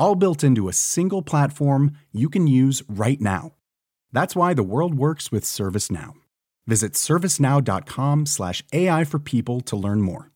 All built into a single platform you can use right now. That's why the world works with ServiceNow. Visit servicenow.com/slash AI for people to learn more.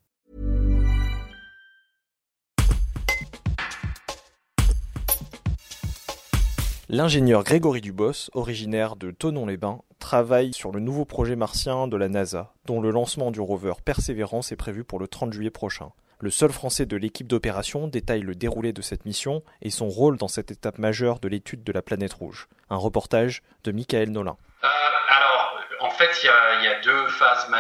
L'ingénieur Grégory Dubos, originaire de Tonon-les-Bains, travaille sur le nouveau projet martien de la NASA, dont le lancement du rover Perseverance est prévu pour le 30 juillet prochain. Le seul français de l'équipe d'opération détaille le déroulé de cette mission et son rôle dans cette étape majeure de l'étude de la planète rouge. Un reportage de Michael Nolin. Euh, alors, en fait, il y a, deux phases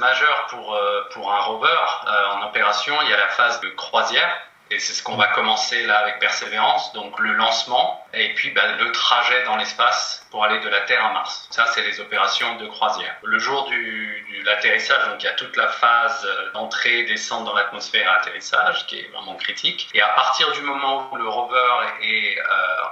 majeures pour, euh, un rover euh, en opération. Il y a la phase de croisière, et c'est ce qu'on va commencer là avec Persévérance, donc le lancement, et puis bah, le trajet dans l'espace pour aller de la Terre à Mars. Ça, c'est les opérations de croisière. Le jour du, de l'atterrissage, donc il y a toute la phase d'entrée, descente dans l'atmosphère et atterrissage, qui est vraiment critique. Et à partir du moment où le rover est euh,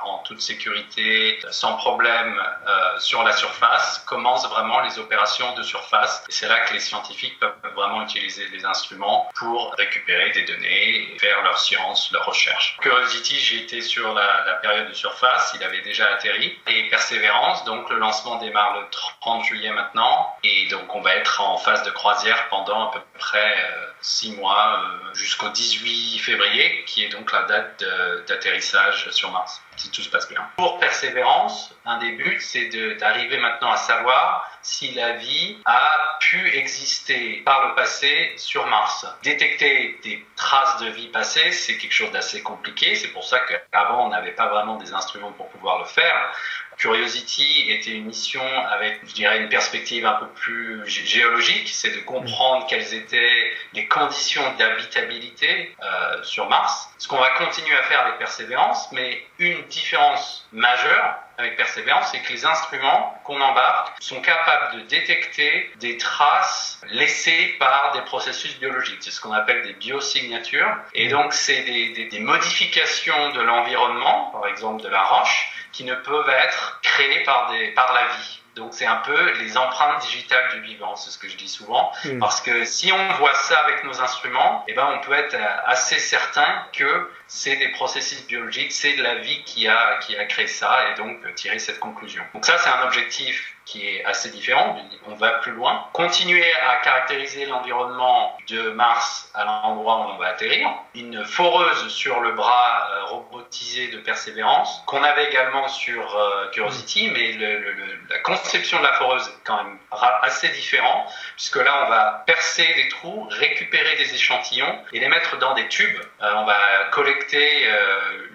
en toute sécurité, sans problème euh, sur la surface, commencent vraiment les opérations de surface. Et c'est là que les scientifiques peuvent vraiment utiliser des instruments pour récupérer des données et faire leur science, recherche. Curiosity, été sur la, période de surface, il avait déjà atterri. Et Persévérance, donc le lancement démarre le 30 juillet maintenant. Et donc on va être en phase de croisière pendant à peu près euh, six mois euh, jusqu'au 18 février, qui est donc la date d'atterrissage sur Mars, si tout se passe bien. Pour Persévérance, un des buts, c'est d'arriver maintenant à savoir si la vie a pu exister par le passé sur Mars. Détecter des traces de vie passée, c'est quelque chose d'assez compliqué. C'est pour ça qu'avant, on n'avait pas vraiment des instruments pour pouvoir le faire. Curiosity était une mission avec, je dirais, une perspective un peu plus gé- géologique, c'est de comprendre quelles étaient les conditions d'habitabilité euh, sur Mars. Ce qu'on va continuer à faire avec Persévérance, mais une différence majeure avec Persévérance, c'est que les instruments qu'on embarque sont capables de détecter des traces laissées par des processus biologiques. C'est ce qu'on appelle des biosignatures. Et donc, c'est des, des- des modifications de l'environnement, par exemple de la roche, qui ne peuvent être créées par, des, par la vie. Donc, c'est un peu les empreintes digitales du vivant, c'est ce que je dis souvent. Mm. Parce que si on voit ça avec nos instruments, eh ben, on peut être euh, assez certain que c'est des processus biologiques, c'est de la vie qui a, qui a créé ça, et donc euh, tirer cette conclusion. Donc ça, c'est un objectif qui est assez différent, on va plus loin. Continuer à caractériser l'environnement de Mars à l'endroit où on va atterrir. Une foreuse sur le bras euh, robotisé de Persévérance, qu'on avait également sur euh, Curiosity, mais le- le- le- la conception de la foreuse est quand même assez différent, puisque là, on va percer des trous, récupérer des échantillons et les mettre dans des tubes. Euh, on va collecter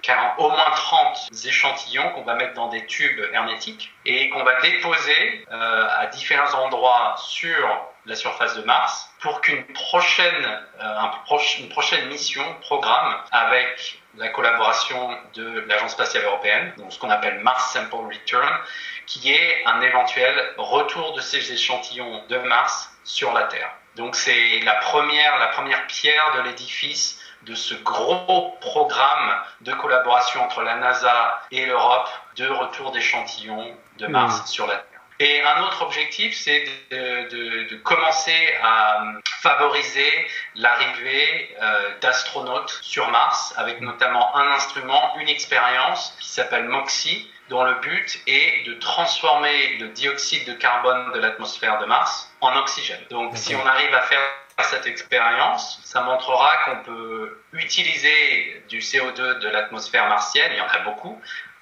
40 au moins 30 échantillons qu'on va mettre dans des tubes hermétiques et qu'on va déposer euh, à différents endroits sur la surface de Mars pour qu'une prochaine, euh, une prochaine mission, programme avec la collaboration de l'Agence spatiale européenne, donc ce qu'on appelle Mars Sample Return, qui est un éventuel retour de ces échantillons de Mars sur la Terre. Donc c'est la première, la première pierre de l'édifice de ce gros programme de collaboration entre la NASA et l'Europe de retour d'échantillons de Mars sur la Terre. Et un autre objectif, c'est de, de- de commencer à euh, favoriser l'arrivée euh, d'astronautes sur Mars, avec notamment un instrument, une expérience qui s'appelle MOXIE, dont le but est de transformer le dioxyde de carbone de l'atmosphère de Mars en oxygène. Donc si on arrive à faire cette expérience, ça montrera qu'on peut utiliser du CO2 de l'atmosphère martienne, il y en a beaucoup,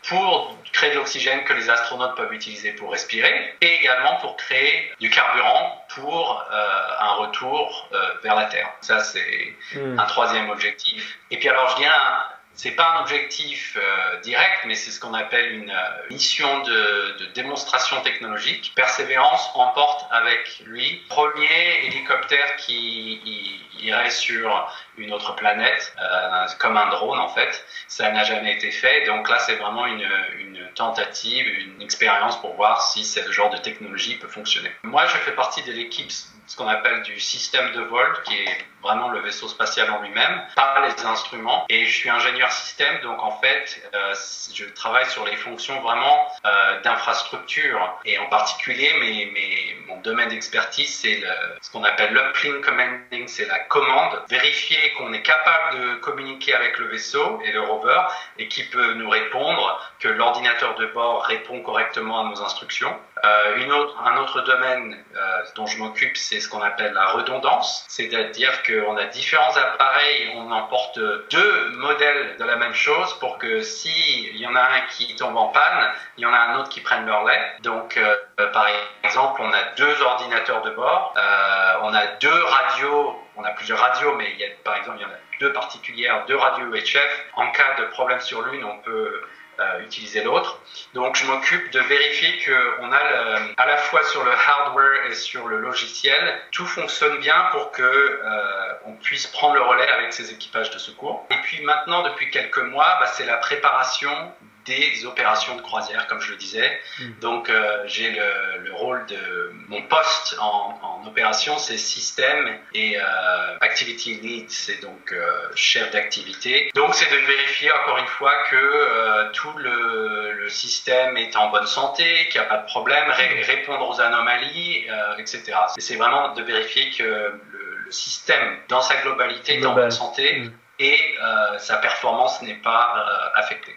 pour créer de l'oxygène que les astronautes peuvent utiliser pour respirer et également pour créer du carburant pour euh, un retour euh, vers la Terre. Ça, c'est Mm. un troisième objectif. Et puis alors, je dirais un, c'est pas un objectif euh, direct, mais c'est ce qu'on appelle une euh, mission de, de, démonstration technologique. Persévérance emporte avec lui premier hélicoptère qui irait sur une autre planète, euh, comme un drone en fait. Ça n'a jamais été fait. Donc là, c'est vraiment une, tentative, une expérience pour voir si ce genre de technologie peut fonctionner. Moi, je fais partie de l'équipe ce qu'on appelle du système de vol, qui est vraiment le vaisseau spatial en lui-même, par les instruments. Et je suis ingénieur système, donc en fait, euh, je travaille sur les fonctions vraiment euh, d'infrastructure. Et en particulier, mes, mes, mon domaine d'expertise, c'est ce qu'on appelle l'uplink commanding, c'est la commande, vérifier qu'on est capable de communiquer avec le vaisseau et le rover, et qui peut nous répondre, que l'ordinateur de bord répond correctement à nos instructions. Euh, autre, un autre domaine euh, dont je m'occupe, c'est ce qu'on appelle la redondance, c'est-à-dire qu'on a différents appareils, on emporte deux modèles de la même chose pour que s'il y en a un qui tombe en panne, il y en a un autre qui prenne leur lait. Donc, euh, par exemple, on a deux ordinateurs de bord, on a deux radios, on a plusieurs radios, mais il y a, par exemple, il y en a deux particulières, deux radios UHF. En cas de problème sur l'une, on peut utiliser l'autre. Donc je m'occupe de vérifier qu'on a à la fois sur le hardware et sur le logiciel, tout fonctionne bien pour que euh, on puisse prendre le relais avec ces équipages de secours. Et puis maintenant, depuis quelques mois, bah, c'est la préparation des opérations de croisière, comme je le disais. Mm. Donc, euh, j'ai le, le, rôle de mon poste en, en opération, c'est système et euh, activity lead, c'est donc euh, chef d'activité. Donc, c'est de vérifier encore une fois que euh, tout le, le, système est en bonne santé, qu'il n'y a pas de problème, ré répondre aux anomalies, euh, etc. C'est vraiment de vérifier que le, le, système dans sa globalité est en bonne santé. Mm. Et sa performance n'est pas affectée.